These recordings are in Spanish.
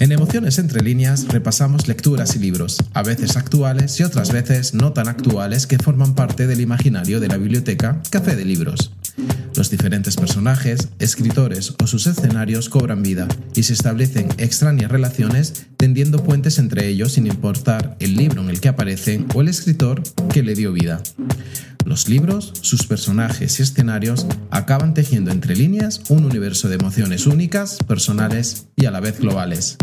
En Emociones entre líneas repasamos lecturas y libros, a veces actuales y otras veces no tan actuales que forman parte del imaginario de la biblioteca Café de Libros. Los diferentes personajes, escritores o sus escenarios cobran vida y se establecen extrañas relaciones tendiendo puentes entre ellos sin importar el libro en el que aparecen o el escritor que le dio vida. Los libros, sus personajes y escenarios acaban tejiendo entre líneas un universo de emociones únicas, personales y a la vez globales.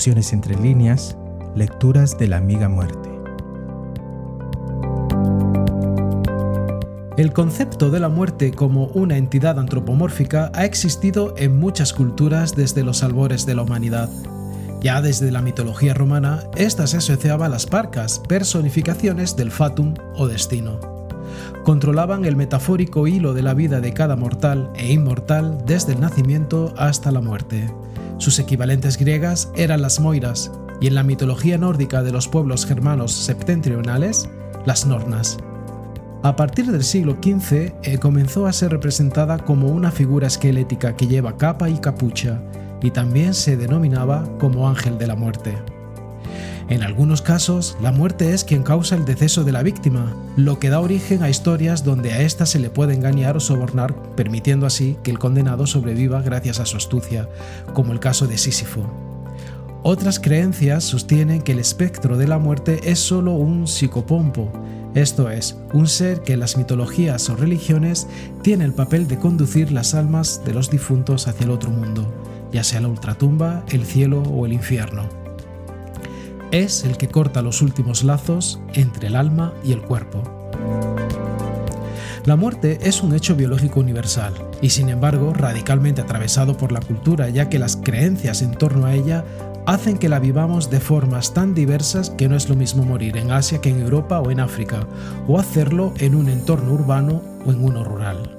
Emociones entre líneas, lecturas de la amiga muerte. El concepto de la muerte como una entidad antropomórfica ha existido en muchas culturas desde los albores de la humanidad. Ya desde la mitología romana, esta se asociaba a las parcas, personificaciones del fatum o destino. Controlaban el metafórico hilo de la vida de cada mortal e inmortal desde el nacimiento hasta la muerte. Sus equivalentes griegas eran las moiras y en la mitología nórdica de los pueblos germanos septentrionales, las nornas. A partir del siglo XV eh, comenzó a ser representada como una figura esquelética que lleva capa y capucha, y también se denominaba como ángel de la muerte. En algunos casos, la muerte es quien causa el deceso de la víctima, lo que da origen a historias donde a ésta se le puede engañar o sobornar, permitiendo así que el condenado sobreviva gracias a su astucia, como el caso de Sísifo. Otras creencias sostienen que el espectro de la muerte es solo un psicopompo, esto es, un ser que en las mitologías o religiones tiene el papel de conducir las almas de los difuntos hacia el otro mundo, ya sea la ultratumba, el cielo o el infierno es el que corta los últimos lazos entre el alma y el cuerpo. La muerte es un hecho biológico universal y sin embargo radicalmente atravesado por la cultura ya que las creencias en torno a ella hacen que la vivamos de formas tan diversas que no es lo mismo morir en Asia que en Europa o en África, o hacerlo en un entorno urbano o en uno rural.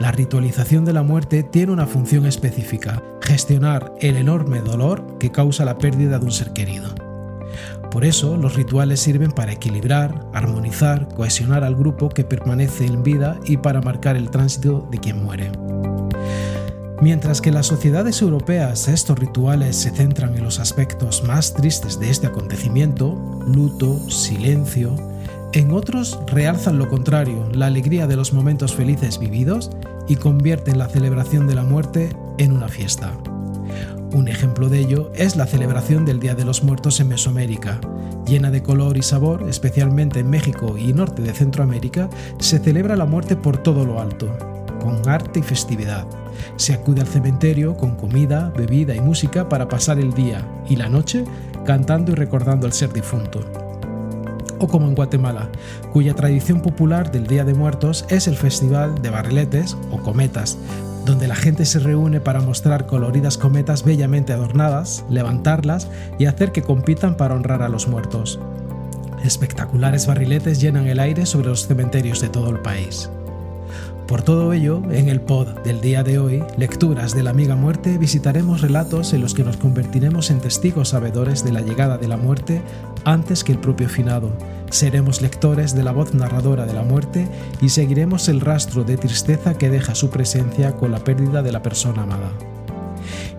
La ritualización de la muerte tiene una función específica, gestionar el enorme dolor que causa la pérdida de un ser querido. Por eso, los rituales sirven para equilibrar, armonizar, cohesionar al grupo que permanece en vida y para marcar el tránsito de quien muere. Mientras que en las sociedades europeas estos rituales se centran en los aspectos más tristes de este acontecimiento, luto, silencio, en otros realzan lo contrario, la alegría de los momentos felices vividos y convierten la celebración de la muerte en una fiesta. Un ejemplo de ello es la celebración del Día de los Muertos en Mesoamérica. Llena de color y sabor, especialmente en México y norte de Centroamérica, se celebra la muerte por todo lo alto, con arte y festividad. Se acude al cementerio con comida, bebida y música para pasar el día y la noche cantando y recordando al ser difunto o como en Guatemala, cuya tradición popular del Día de Muertos es el Festival de Barriletes o Cometas, donde la gente se reúne para mostrar coloridas cometas bellamente adornadas, levantarlas y hacer que compitan para honrar a los muertos. Espectaculares barriletes llenan el aire sobre los cementerios de todo el país. Por todo ello, en el pod del día de hoy, Lecturas de la Amiga Muerte, visitaremos relatos en los que nos convertiremos en testigos sabedores de la llegada de la muerte antes que el propio finado. Seremos lectores de la voz narradora de la muerte y seguiremos el rastro de tristeza que deja su presencia con la pérdida de la persona amada.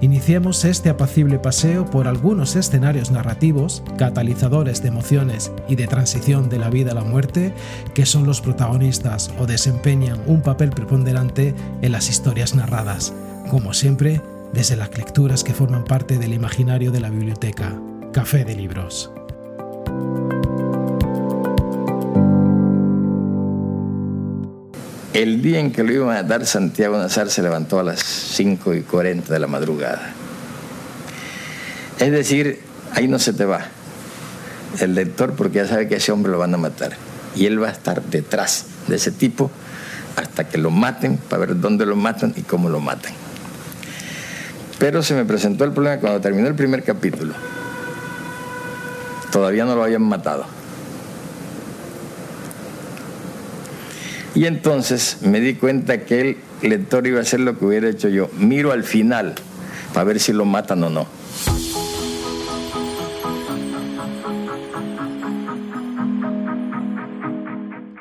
Iniciemos este apacible paseo por algunos escenarios narrativos, catalizadores de emociones y de transición de la vida a la muerte, que son los protagonistas o desempeñan un papel preponderante en las historias narradas, como siempre desde las lecturas que forman parte del imaginario de la biblioteca. Café de Libros. El día en que lo iban a dar, Santiago Nazar se levantó a las 5 y 40 de la madrugada. Es decir, ahí no se te va el lector porque ya sabe que ese hombre lo van a matar. Y él va a estar detrás de ese tipo hasta que lo maten, para ver dónde lo matan y cómo lo matan. Pero se me presentó el problema cuando terminó el primer capítulo. Todavía no lo habían matado. Y entonces me di cuenta que él lector iba a hacer lo que hubiera hecho yo. Miro al final para ver si lo matan o no.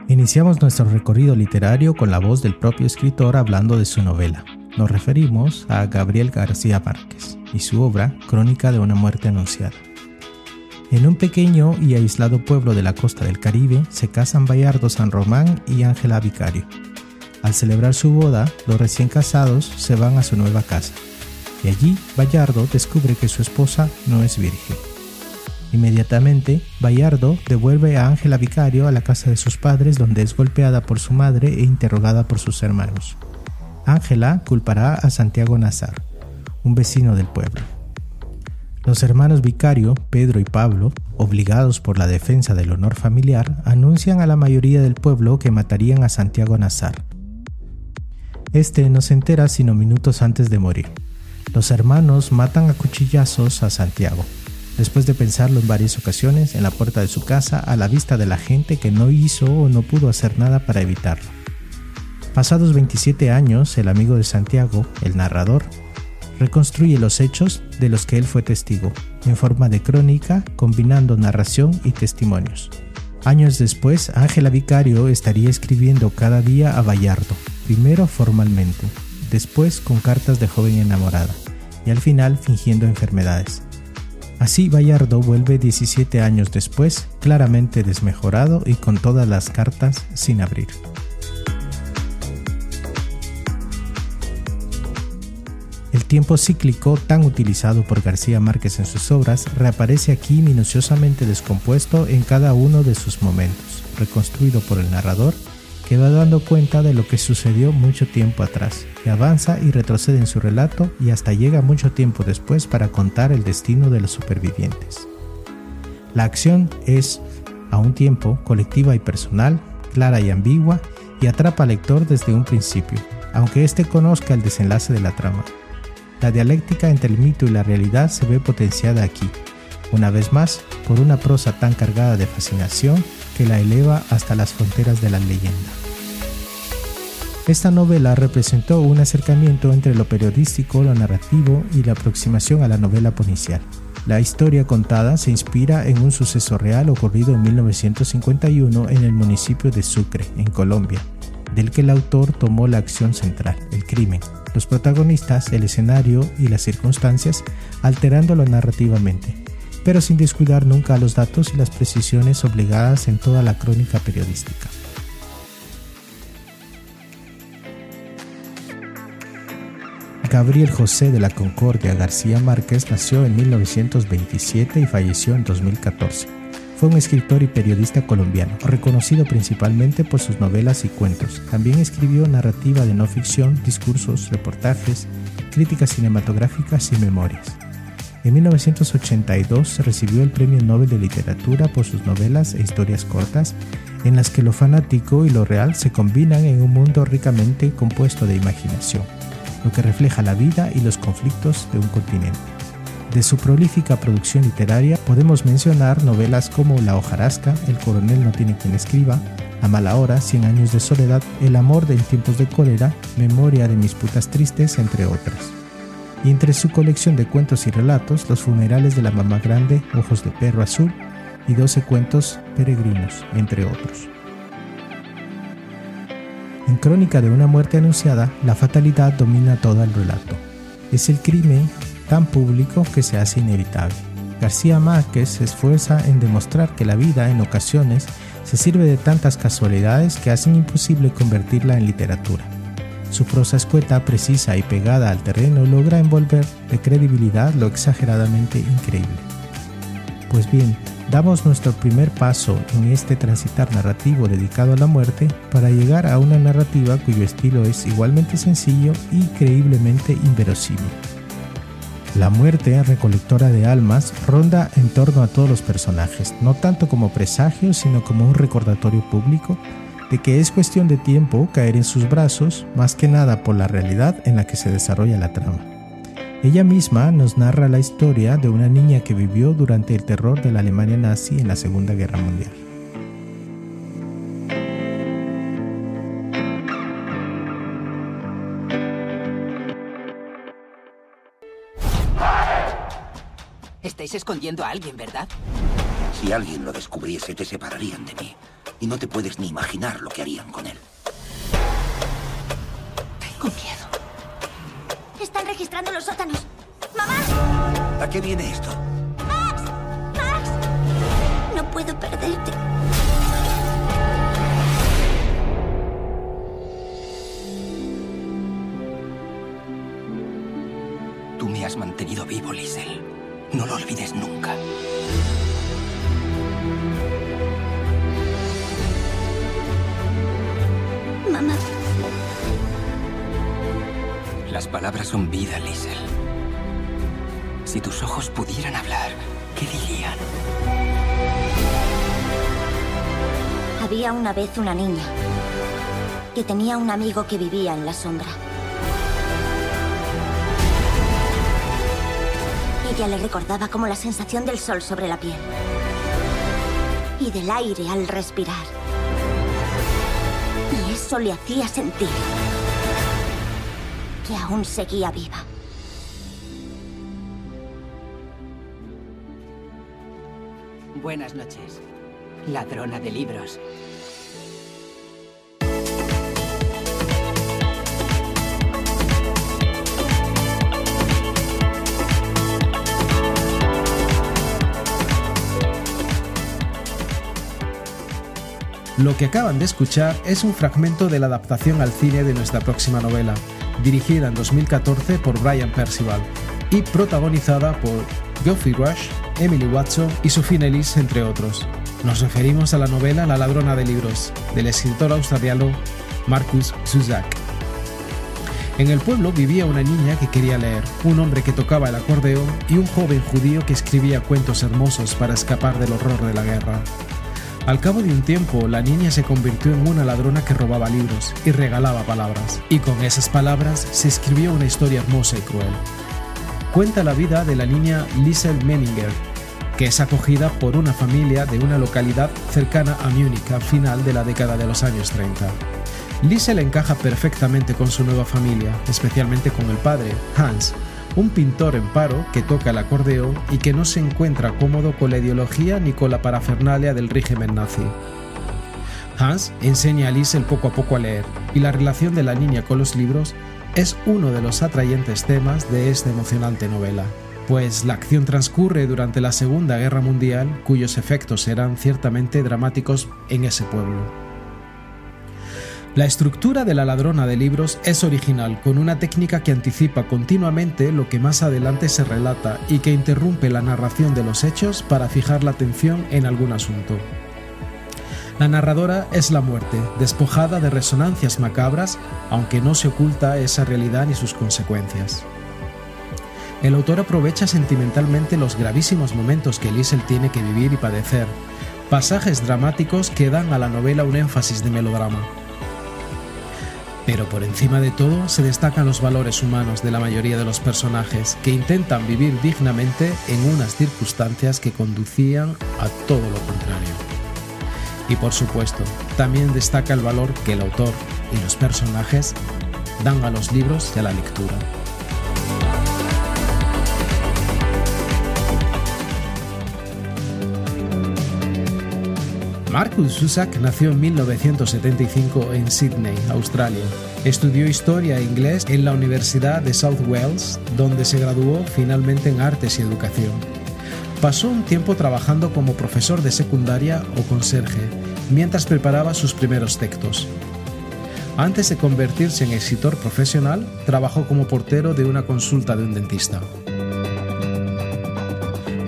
Iniciamos nuestro recorrido literario con la voz del propio escritor hablando de su novela. Nos referimos a Gabriel García Márquez y su obra Crónica de una muerte anunciada. En un pequeño y aislado pueblo de la costa del Caribe se casan Bayardo San Román y Ángela Vicario. Al celebrar su boda, los recién casados se van a su nueva casa, y allí Bayardo descubre que su esposa no es virgen. Inmediatamente, Bayardo devuelve a Ángela Vicario a la casa de sus padres donde es golpeada por su madre e interrogada por sus hermanos. Ángela culpará a Santiago Nazar, un vecino del pueblo. Los hermanos Vicario, Pedro y Pablo, obligados por la defensa del honor familiar, anuncian a la mayoría del pueblo que matarían a Santiago Nazar. Este no se entera sino minutos antes de morir. Los hermanos matan a cuchillazos a Santiago, después de pensarlo en varias ocasiones en la puerta de su casa a la vista de la gente que no hizo o no pudo hacer nada para evitarlo. Pasados 27 años, el amigo de Santiago, el narrador, reconstruye los hechos de los que él fue testigo, en forma de crónica, combinando narración y testimonios. Años después, Ángela Vicario estaría escribiendo cada día a Bayardo, primero formalmente, después con cartas de joven enamorada, y al final fingiendo enfermedades. Así Bayardo vuelve 17 años después, claramente desmejorado y con todas las cartas sin abrir. Tiempo cíclico, tan utilizado por García Márquez en sus obras, reaparece aquí minuciosamente descompuesto en cada uno de sus momentos, reconstruido por el narrador, que va dando cuenta de lo que sucedió mucho tiempo atrás, que avanza y retrocede en su relato y hasta llega mucho tiempo después para contar el destino de los supervivientes. La acción es, a un tiempo, colectiva y personal, clara y ambigua, y atrapa al lector desde un principio, aunque éste conozca el desenlace de la trama. La dialéctica entre el mito y la realidad se ve potenciada aquí, una vez más, por una prosa tan cargada de fascinación que la eleva hasta las fronteras de la leyenda. Esta novela representó un acercamiento entre lo periodístico, lo narrativo y la aproximación a la novela policial. La historia contada se inspira en un suceso real ocurrido en 1951 en el municipio de Sucre, en Colombia, del que el autor tomó la acción central, el crimen, los protagonistas, el escenario y las circunstancias, alterándolo narrativamente, pero sin descuidar nunca los datos y las precisiones obligadas en toda la crónica periodística. Gabriel José de la Concordia García Márquez nació en 1927 y falleció en 2014. Fue un escritor y periodista colombiano, reconocido principalmente por sus novelas y cuentos. También escribió narrativa de no ficción, discursos, reportajes, críticas cinematográficas y memorias. En 1982 recibió el Premio Nobel de Literatura por sus novelas e historias cortas, en las que lo fanático y lo real se combinan en un mundo ricamente compuesto de imaginación lo que refleja la vida y los conflictos de un continente. De su prolífica producción literaria podemos mencionar novelas como La hojarasca, El coronel no tiene quien escriba, A mala hora, Cien años de soledad, El amor en tiempos de cólera, Memoria de mis putas tristes, entre otras. Y entre su colección de cuentos y relatos, Los funerales de la mamá grande, Ojos de perro azul y 12 cuentos peregrinos, entre otros. En Crónica de una muerte anunciada, la fatalidad domina todo el relato. Es el crimen tan público que se hace inevitable. García Márquez se esfuerza en demostrar que la vida en ocasiones se sirve de tantas casualidades que hacen imposible convertirla en literatura. Su prosa escueta, precisa y pegada al terreno logra envolver de credibilidad lo exageradamente increíble. Pues bien, damos nuestro primer paso en este transitar narrativo dedicado a la muerte para llegar a una narrativa cuyo estilo es igualmente sencillo y creíblemente inverosímil. La muerte, recolectora de almas, ronda en torno a todos los personajes, no tanto como presagio, sino como un recordatorio público de que es cuestión de tiempo caer en sus brazos, más que nada por la realidad en la que se desarrolla la trama. Ella misma nos narra la historia de una niña que vivió durante el terror de la Alemania nazi en la Segunda Guerra Mundial. Estáis escondiendo a alguien, ¿verdad? Si alguien lo descubriese, te separarían de mí. Y no te puedes ni imaginar lo que harían con él. Tengo miedo. Están registrando los sótanos. ¡Mamá! ¿A qué viene esto? ¡Max! ¡Max! No puedo perderte. Tú me has mantenido vivo, Liesel. No lo olvides nunca. Mamá, Las palabras son vida, Liesel. Si tus ojos pudieran hablar, ¿qué dirían? había una vez una niña que tenía un amigo que vivía en la sombra. Le recordaba como la sensación del sol sobre la piel y del aire al respirar. Y eso le hacía sentir que aún seguía viva. Buenas noches, ladrona de libros. Lo que acaban de escuchar es un fragmento de la adaptación al cine de nuestra próxima novela, dirigida en 2014 por Brian Percival y protagonizada por Geoffrey Rush, Emily Watson y Sophie Ellis, entre otros. Nos referimos a la novela La ladrona de libros, del escritor australiano Marcus Zusak. En el pueblo vivía una niña que quería leer, un hombre que tocaba el acordeón y un joven judío que escribía cuentos hermosos para escapar del horror de la guerra. Al cabo de un tiempo, la niña se convirtió en una ladrona que robaba libros y regalaba palabras, y con esas palabras se escribió una historia hermosa y cruel. Cuenta la vida de la niña Liesel Menninger, que es acogida por una familia de una localidad cercana a Múnich al final de la década de los años 30. Liesel encaja perfectamente con su nueva familia, especialmente con el padre, Hans, un pintor en paro que toca el acordeón y que no se encuentra cómodo con la ideología ni con la parafernalia del régimen nazi. Hans enseña a Liesel poco a poco a leer, y la relación de la niña con los libros es uno de los atrayentes temas de esta emocionante novela, pues la acción transcurre durante la Segunda Guerra Mundial, cuyos efectos serán ciertamente dramáticos en ese pueblo. La estructura de la ladrona de libros es original, con una técnica que anticipa continuamente lo que más adelante se relata y que interrumpe la narración de los hechos para fijar la atención en algún asunto. La narradora es la muerte, despojada de resonancias macabras, aunque no se oculta esa realidad ni sus consecuencias. El autor aprovecha sentimentalmente los gravísimos momentos que Liesel tiene que vivir y padecer, pasajes dramáticos que dan a la novela un énfasis de melodrama. Pero por encima de todo se destacan los valores humanos de la mayoría de los personajes que intentan vivir dignamente en unas circunstancias que conducían a todo lo contrario. Y por supuesto, también destaca el valor que el autor y los personajes dan a los libros y a la lectura. Marcus Zusak nació en 1975 en Sydney, Australia. Estudió historia e inglés en la Universidad de South Wales, donde se graduó finalmente en artes y educación. Pasó un tiempo trabajando como profesor de secundaria o conserje, mientras preparaba sus primeros textos. Antes de convertirse en escritor profesional, trabajó como portero de una consulta de un dentista.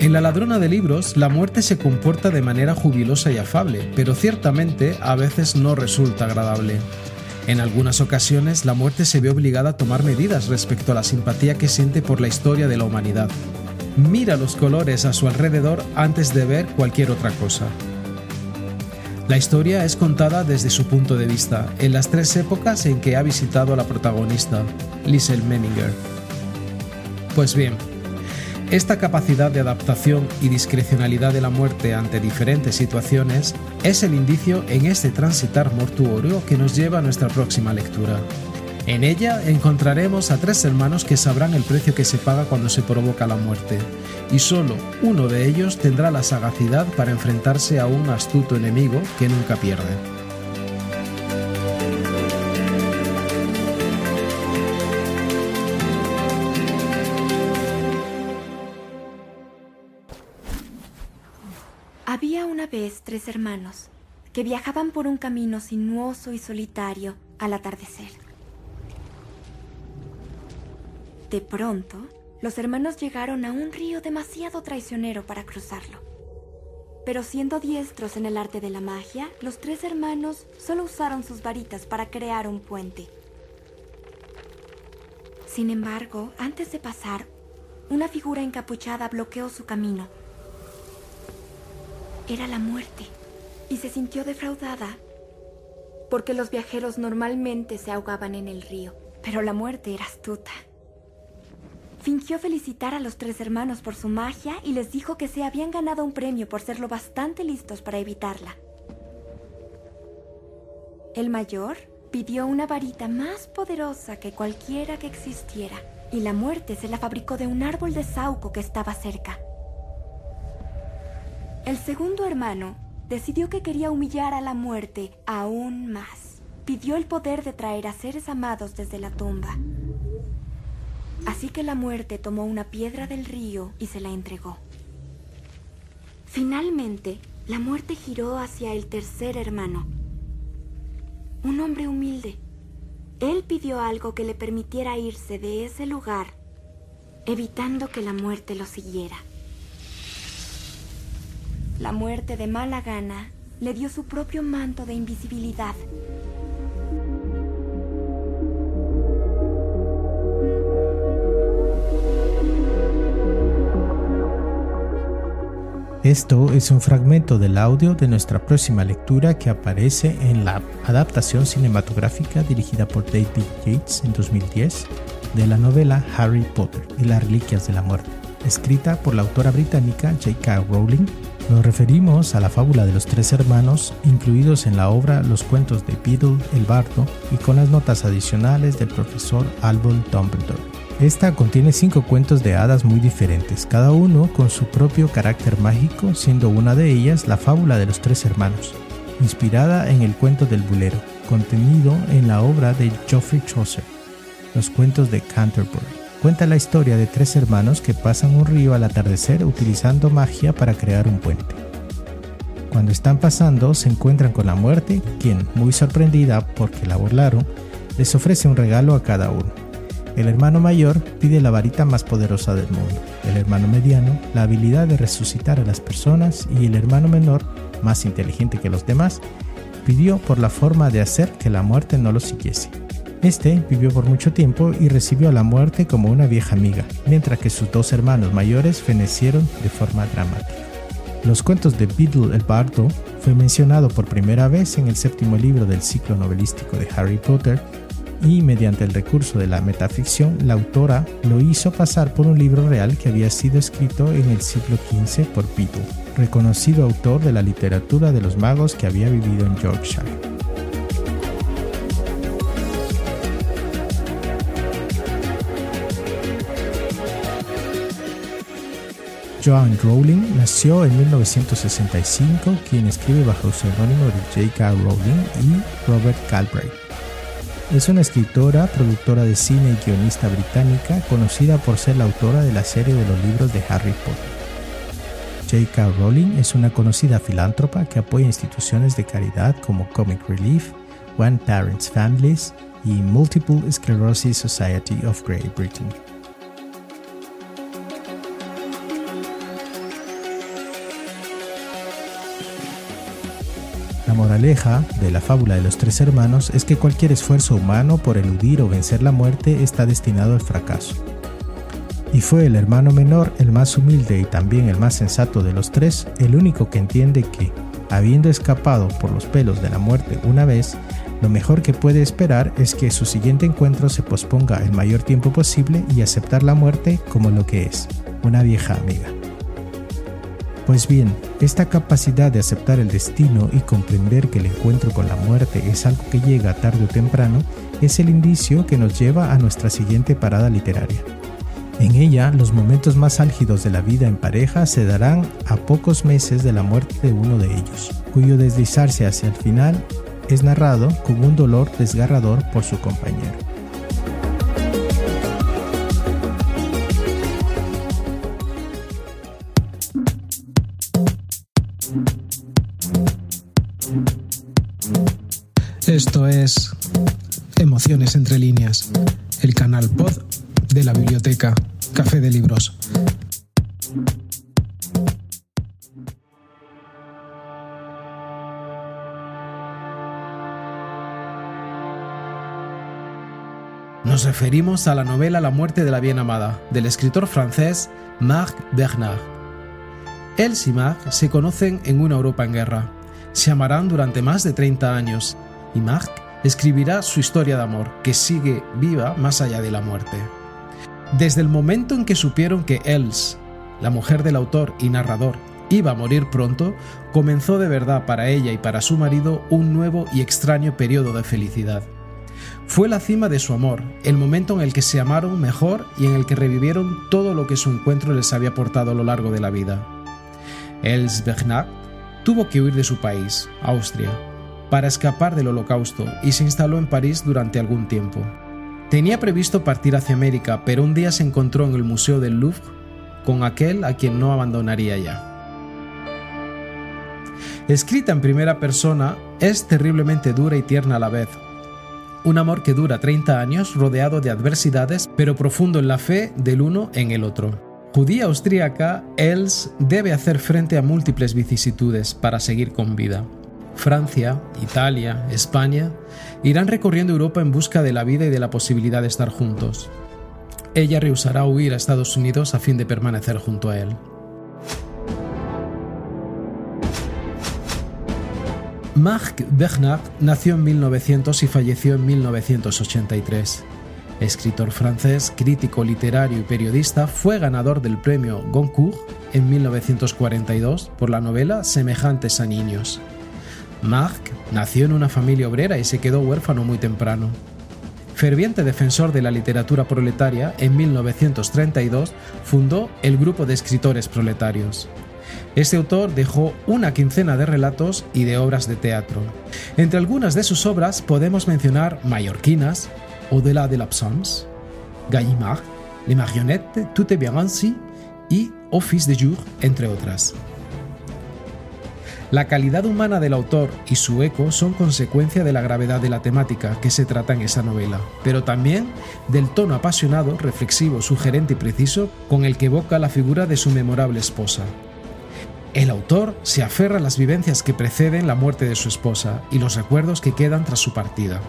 En La ladrona de libros, la muerte se comporta de manera jubilosa y afable, pero ciertamente a veces no resulta agradable. En algunas ocasiones, la muerte se ve obligada a tomar medidas respecto a la simpatía que siente por la historia de la humanidad. Mira los colores a su alrededor antes de ver cualquier otra cosa. La historia es contada desde su punto de vista, en las tres épocas en que ha visitado a la protagonista, Liesel Menninger. Pues bien, esta capacidad de adaptación y discrecionalidad de la muerte ante diferentes situaciones es el indicio en este transitar mortuorio que nos lleva a nuestra próxima lectura. En ella encontraremos a tres hermanos que sabrán el precio que se paga cuando se provoca la muerte, y solo uno de ellos tendrá la sagacidad para enfrentarse a un astuto enemigo que nunca pierde. Había una vez tres hermanos que viajaban por un camino sinuoso y solitario al atardecer. De pronto, los hermanos llegaron a un río demasiado traicionero para cruzarlo. Pero siendo diestros en el arte de la magia, los tres hermanos solo usaron sus varitas para crear un puente. Sin embargo, antes de pasar, una figura encapuchada bloqueó su camino. Era la muerte, y se sintió defraudada, porque los viajeros normalmente se ahogaban en el río, pero la muerte era astuta. Fingió felicitar a los tres hermanos por su magia y les dijo que se habían ganado un premio por ser lo bastante listos para evitarla. El mayor pidió una varita más poderosa que cualquiera que existiera, y la muerte se la fabricó de un árbol de sauco que estaba cerca. El segundo hermano decidió que quería humillar a la muerte aún más. Pidió el poder de traer a seres amados desde la tumba. Así que la muerte tomó una piedra del río y se la entregó. Finalmente, la muerte giró hacia el tercer hermano, un hombre humilde. Él pidió algo que le permitiera irse de ese lugar, evitando que la muerte lo siguiera. La muerte de mala gana le dio su propio manto de invisibilidad. Esto es un fragmento del audio de nuestra próxima lectura que aparece en la adaptación cinematográfica dirigida por David Yates en 2010 de la novela Harry Potter y las Reliquias de la Muerte, escrita por la autora británica J.K. Rowling. Nos referimos a la fábula de los tres hermanos incluidos en la obra Los cuentos de Beedle el Bardo y con las notas adicionales del profesor Albus Dumbledore. Esta contiene cinco cuentos de hadas muy diferentes, cada uno con su propio carácter mágico, siendo una de ellas la fábula de los tres hermanos, inspirada en el cuento del bulero, contenido en la obra de Geoffrey Chaucer, Los cuentos de Canterbury. Cuenta la historia de tres hermanos que pasan un río al atardecer utilizando magia para crear un puente. Cuando están pasando se encuentran con la muerte, quien, muy sorprendida porque la burlaron, les ofrece un regalo a cada uno. El hermano mayor pide la varita más poderosa del mundo, el hermano mediano la habilidad de resucitar a las personas y el hermano menor, más inteligente que los demás, pidió por la forma de hacer que la muerte no lo siguiese. Este vivió por mucho tiempo y recibió a la muerte como una vieja amiga, mientras que sus dos hermanos mayores fenecieron de forma dramática. Los cuentos de Beadle el Bardo fue mencionado por primera vez en el séptimo libro del ciclo novelístico de Harry Potter y mediante el recurso de la metaficción, la autora lo hizo pasar por un libro real que había sido escrito en el siglo XV por Beadle, reconocido autor de la literatura de los magos que había vivido en Yorkshire. Joan Rowling nació en 1965, quien escribe bajo el seudónimo de J.K. Rowling y Robert Galbraith. Es una escritora, productora de cine y guionista británica conocida por ser la autora de la serie de los libros de Harry Potter. J.K. Rowling es una conocida filántropa que apoya instituciones de caridad como Comic Relief, One Parents Families y Multiple Sclerosis Society of Great Britain. La moraleja de la fábula de los tres hermanos es que cualquier esfuerzo humano por eludir o vencer la muerte está destinado al fracaso. Y fue el hermano menor, el más humilde y también el más sensato de los tres, el único que entiende que, habiendo escapado por los pelos de la muerte una vez, lo mejor que puede esperar es que su siguiente encuentro se posponga el mayor tiempo posible y aceptar la muerte como lo que es, una vieja amiga. Pues bien, esta capacidad de aceptar el destino y comprender que el encuentro con la muerte es algo que llega tarde o temprano es el indicio que nos lleva a nuestra siguiente parada literaria. En ella, los momentos más álgidos de la vida en pareja se darán a pocos meses de la muerte de uno de ellos, cuyo deslizarse hacia el final es narrado con un dolor desgarrador por su compañero. Esto es Emociones entre líneas, el canal pod de la biblioteca Café de Libros. Nos referimos a la novela La muerte de la bien amada, del escritor francés Marc Bernard. Él y Marc se conocen en una Europa en guerra. Se amarán durante más de 30 años y Marc escribirá su historia de amor, que sigue viva más allá de la muerte. Desde el momento en que supieron que Els, la mujer del autor y narrador, iba a morir pronto, comenzó de verdad para ella y para su marido un nuevo y extraño periodo de felicidad. Fue la cima de su amor, el momento en el que se amaron mejor y en el que revivieron todo lo que su encuentro les había aportado a lo largo de la vida. Els Bernard tuvo que huir de su país, Austria, para escapar del holocausto y se instaló en París durante algún tiempo. Tenía previsto partir hacia América, pero un día se encontró en el Museo del Louvre con aquel a quien no abandonaría ya. Escrita en primera persona, es terriblemente dura y tierna a la vez. Un amor que dura 30 años rodeado de adversidades, pero profundo en la fe del uno en el otro. Judía austríaca, Els debe hacer frente a múltiples vicisitudes para seguir con vida. Francia, Italia, España irán recorriendo Europa en busca de la vida y de la posibilidad de estar juntos. Ella rehusará huir a Estados Unidos a fin de permanecer junto a él. Marc Bernard nació en 1900 y falleció en 1983. Escritor francés, crítico literario y periodista, fue ganador del premio Goncourt en 1942 por la novela Semejantes a Niños. Marc nació en una familia obrera y se quedó huérfano muy temprano. Ferviente defensor de la literatura proletaria, en 1932 fundó el Grupo de Escritores Proletarios. Este autor dejó una quincena de relatos y de obras de teatro. Entre algunas de sus obras podemos mencionar Mallorquinas, Au-delà de l'absence, Gallimard, Les marionnettes, Tout est bien ainsi y Office de jour, entre otras. La calidad humana del autor y su eco son consecuencia de la gravedad de la temática que se trata en esa novela, pero también del tono apasionado, reflexivo, sugerente y preciso con el que evoca la figura de su memorable esposa. El autor se aferra a las vivencias que preceden la muerte de su esposa y los recuerdos que quedan tras su partida.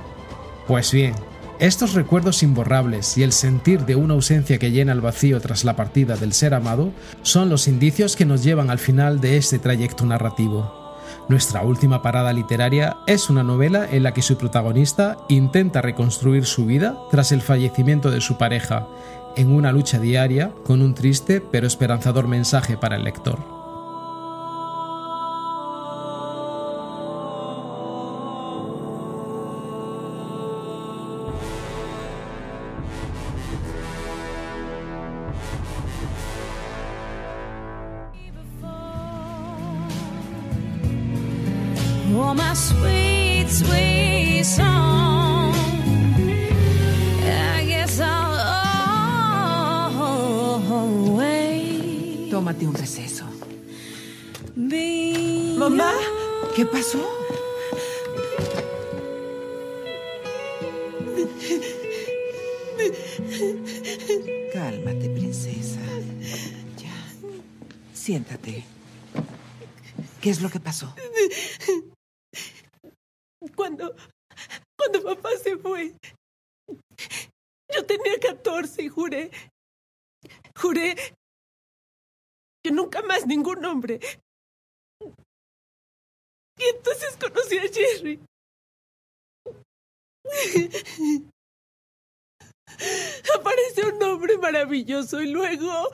Pues bien, estos recuerdos imborrables y el sentir de una ausencia que llena el vacío tras la partida del ser amado son los indicios que nos llevan al final de este trayecto narrativo. Nuestra última parada literaria es una novela en la que su protagonista intenta reconstruir su vida tras el fallecimiento de su pareja, en una lucha diaria con un triste pero esperanzador mensaje para el lector. Juré que nunca más ningún hombre. Y entonces conocí a Jerry. Apareció un hombre maravilloso y luego,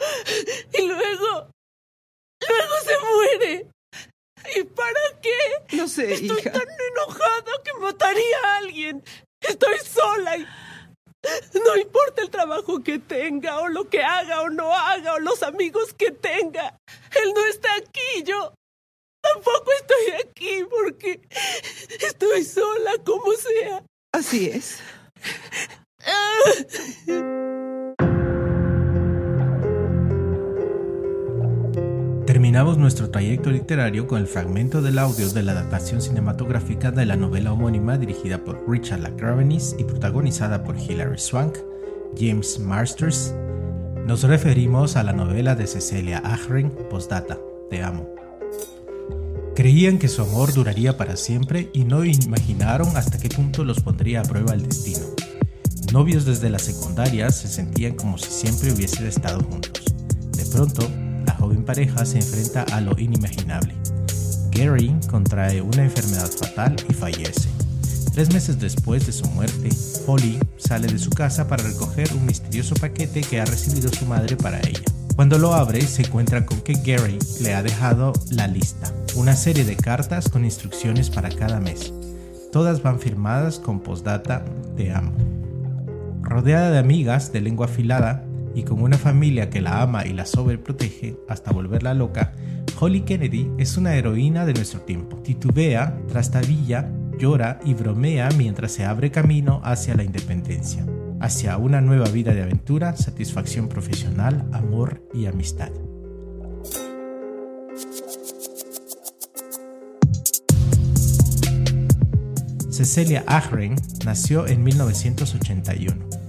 y luego, luego se muere. ¿Y para qué? No sé, Estoy tan enojada que mataría a alguien. Estoy sola y no importa el trabajo que tenga, o lo que haga o no haga, o los amigos que tenga. Él no está aquí, yo tampoco estoy aquí porque estoy sola, como sea. Así es. Terminamos nuestro trayecto literario con el fragmento del audio de la adaptación cinematográfica de la novela homónima dirigida por Richard LaCravenis y protagonizada por Hilary Swank, James Marsters. Nos referimos a la novela de Cecilia Ahern, Postdata, Te amo. Creían que su amor duraría para siempre y no imaginaron hasta qué punto los pondría a prueba el destino. Novios desde la secundaria se sentían como si siempre hubiesen estado juntos. De pronto, joven pareja se enfrenta a lo inimaginable. Gary contrae una enfermedad fatal y fallece. Tres meses después de su muerte, Holly sale de su casa para recoger un misterioso paquete que ha recibido su madre para ella. Cuando lo abre, se encuentra con que Gary le ha dejado la lista, una serie de cartas con instrucciones para cada mes. Todas van firmadas con postdata Te amo. Rodeada de amigas de lengua afilada y con una familia que la ama y la sobreprotege hasta volverla loca, Holly Kennedy es una heroína de nuestro tiempo. Titubea, trastabilla, llora y bromea mientras se abre camino hacia la independencia, hacia una nueva vida de aventura, satisfacción profesional, amor y amistad. Cecilia Ahern nació en 1981.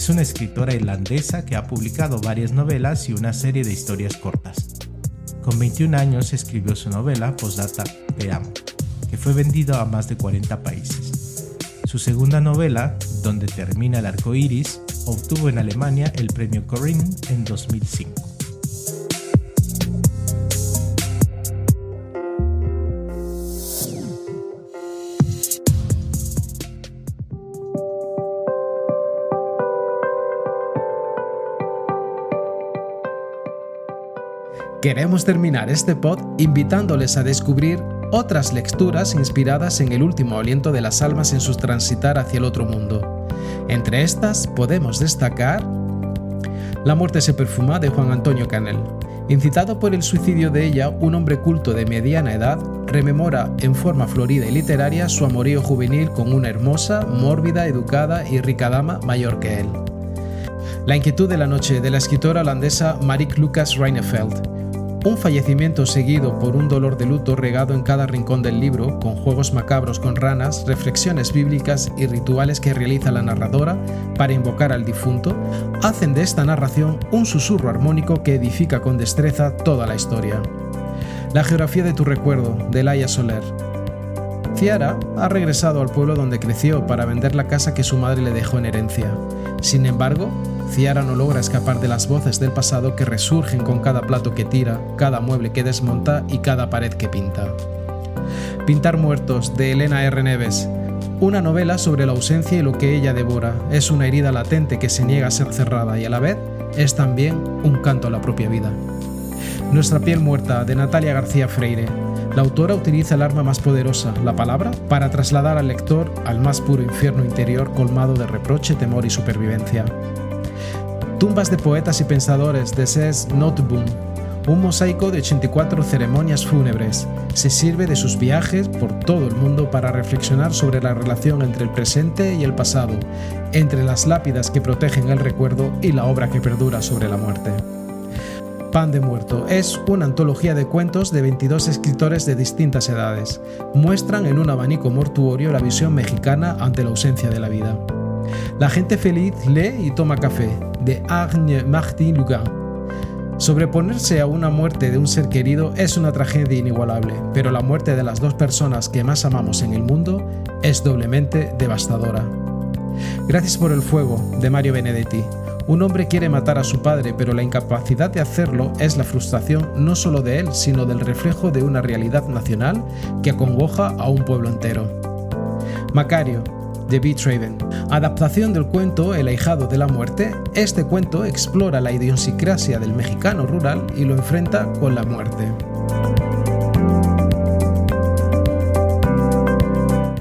Es una escritora irlandesa que ha publicado varias novelas y una serie de historias cortas. Con 21 años escribió su novela Postdata Te amo, que fue vendida a más de 40 países. Su segunda novela, Donde termina el arco iris, obtuvo en Alemania el premio Corinne en 2005. Queremos terminar este pod invitándoles a descubrir otras lecturas inspiradas en el último aliento de las almas en su transitar hacia el otro mundo. Entre estas podemos destacar La muerte se perfuma de Juan Antonio Canel. Incitado por el suicidio de ella, un hombre culto de mediana edad rememora en forma florida y literaria su amorío juvenil con una hermosa, mórbida, educada y rica dama mayor que él. La inquietud de la noche de la escritora holandesa Marik Lucas Reinefeld, un fallecimiento seguido por un dolor de luto regado en cada rincón del libro, con juegos macabros con ranas, reflexiones bíblicas y rituales que realiza la narradora para invocar al difunto, hacen de esta narración un susurro armónico que edifica con destreza toda la historia. La geografía de tu recuerdo, de Laia Soler. Ciara ha regresado al pueblo donde creció para vender la casa que su madre le dejó en herencia. Sin embargo, Ciara no logra escapar de las voces del pasado que resurgen con cada plato que tira, cada mueble que desmonta y cada pared que pinta. Pintar muertos de Elena R. Neves. Una novela sobre la ausencia y lo que ella devora. Es una herida latente que se niega a ser cerrada y a la vez es también un canto a la propia vida. Nuestra piel muerta de Natalia García Freire. La autora utiliza el arma más poderosa, la palabra, para trasladar al lector al más puro infierno interior colmado de reproche, temor y supervivencia. Tumbas de poetas y pensadores de Ses Noteboom, un mosaico de 84 ceremonias fúnebres. Se sirve de sus viajes por todo el mundo para reflexionar sobre la relación entre el presente y el pasado, entre las lápidas que protegen el recuerdo y la obra que perdura sobre la muerte. Pan de Muerto es una antología de cuentos de 22 escritores de distintas edades. Muestran en un abanico mortuorio la visión mexicana ante la ausencia de la vida. La gente feliz lee y toma café, de Agne Martin Lugan. Sobreponerse a una muerte de un ser querido es una tragedia inigualable, pero la muerte de las dos personas que más amamos en el mundo es doblemente devastadora. Gracias por el fuego, de Mario Benedetti. Un hombre quiere matar a su padre, pero la incapacidad de hacerlo es la frustración no solo de él, sino del reflejo de una realidad nacional que acongoja a un pueblo entero. Macario, de B. Traven. Adaptación del cuento El ahijado de la muerte, este cuento explora la idiosincrasia del mexicano rural y lo enfrenta con la muerte.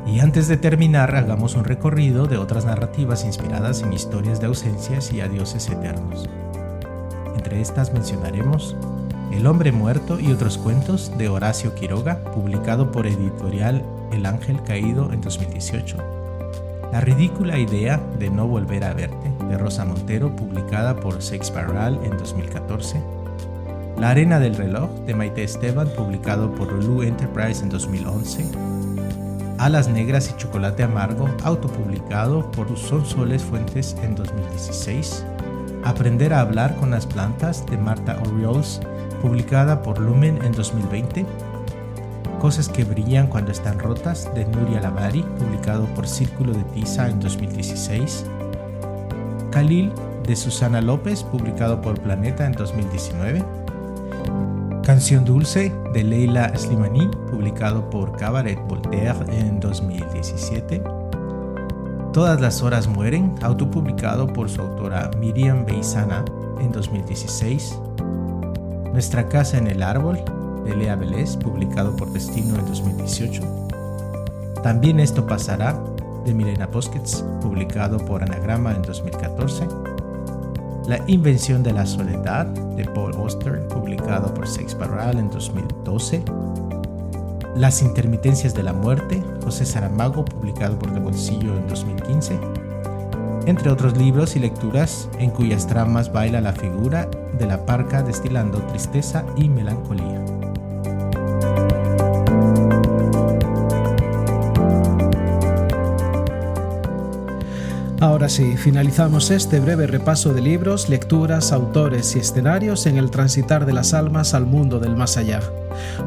Y antes de terminar, hagamos un recorrido de otras narrativas inspiradas en historias de ausencias y adioses eternos. Entre estas mencionaremos El hombre muerto y otros cuentos de Horacio Quiroga, publicado por editorial El Ángel Caído en 2018 la ridícula idea de no volver a verte, de Rosa Montero, publicada por Shakespeare en 2014. La arena del reloj, de Maite Esteban, publicado por Lulu Enterprise en 2011. Alas negras y chocolate amargo, autopublicado por Son Soles Fuentes en 2016. Aprender a hablar con las plantas, de Marta Orioles, publicada por Lumen en 2020. Cosas que brillan cuando están rotas, de Nuria Lavari, publicado por Círculo de Tiza en 2016. Khalil, de Susana López, publicado por Planeta en 2019. Canción Dulce, de Leila Slimani, publicado por Cabaret Voltaire en 2017. Todas las horas mueren, autopublicado por su autora Miriam Beizana en 2016. Nuestra casa en el árbol, de Lea Vélez, publicado por Destino en 2018. También esto pasará, de Milena Busquets, publicado por Anagrama en 2014. La invención de la soledad, de Paul Auster, publicado por Shakespeare en 2012. Las intermitencias de la muerte, José Saramago, publicado por De Bolsillo en 2015. Entre otros libros y lecturas en cuyas tramas baila la figura de la parca destilando tristeza y melancolía. Ahora sí, finalizamos este breve repaso de libros, lecturas, autores y escenarios en el transitar de las almas al mundo del más allá.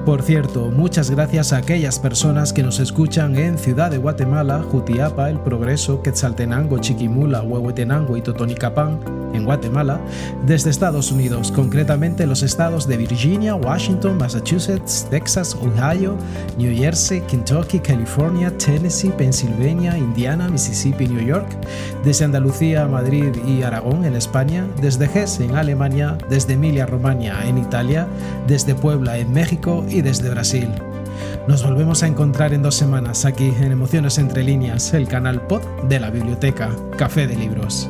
Por cierto, muchas gracias a aquellas personas que nos escuchan en Ciudad de Guatemala, Jutiapa, El Progreso, Quetzaltenango, Chiquimula, Huehuetenango y Totonicapán, en Guatemala, desde Estados Unidos, concretamente los estados de Virginia, Washington, Massachusetts, Texas, Ohio, New Jersey, Kentucky, California, Tennessee, Pennsylvania, Indiana, Mississippi, New York, desde Andalucía, Madrid y Aragón en España, desde Hesse en Alemania, desde Emilia-Romagna en Italia, desde Puebla en México y desde Brasil. Nos volvemos a encontrar en dos semanas aquí en Emociones entre líneas, el canal pod de la biblioteca Café de Libros.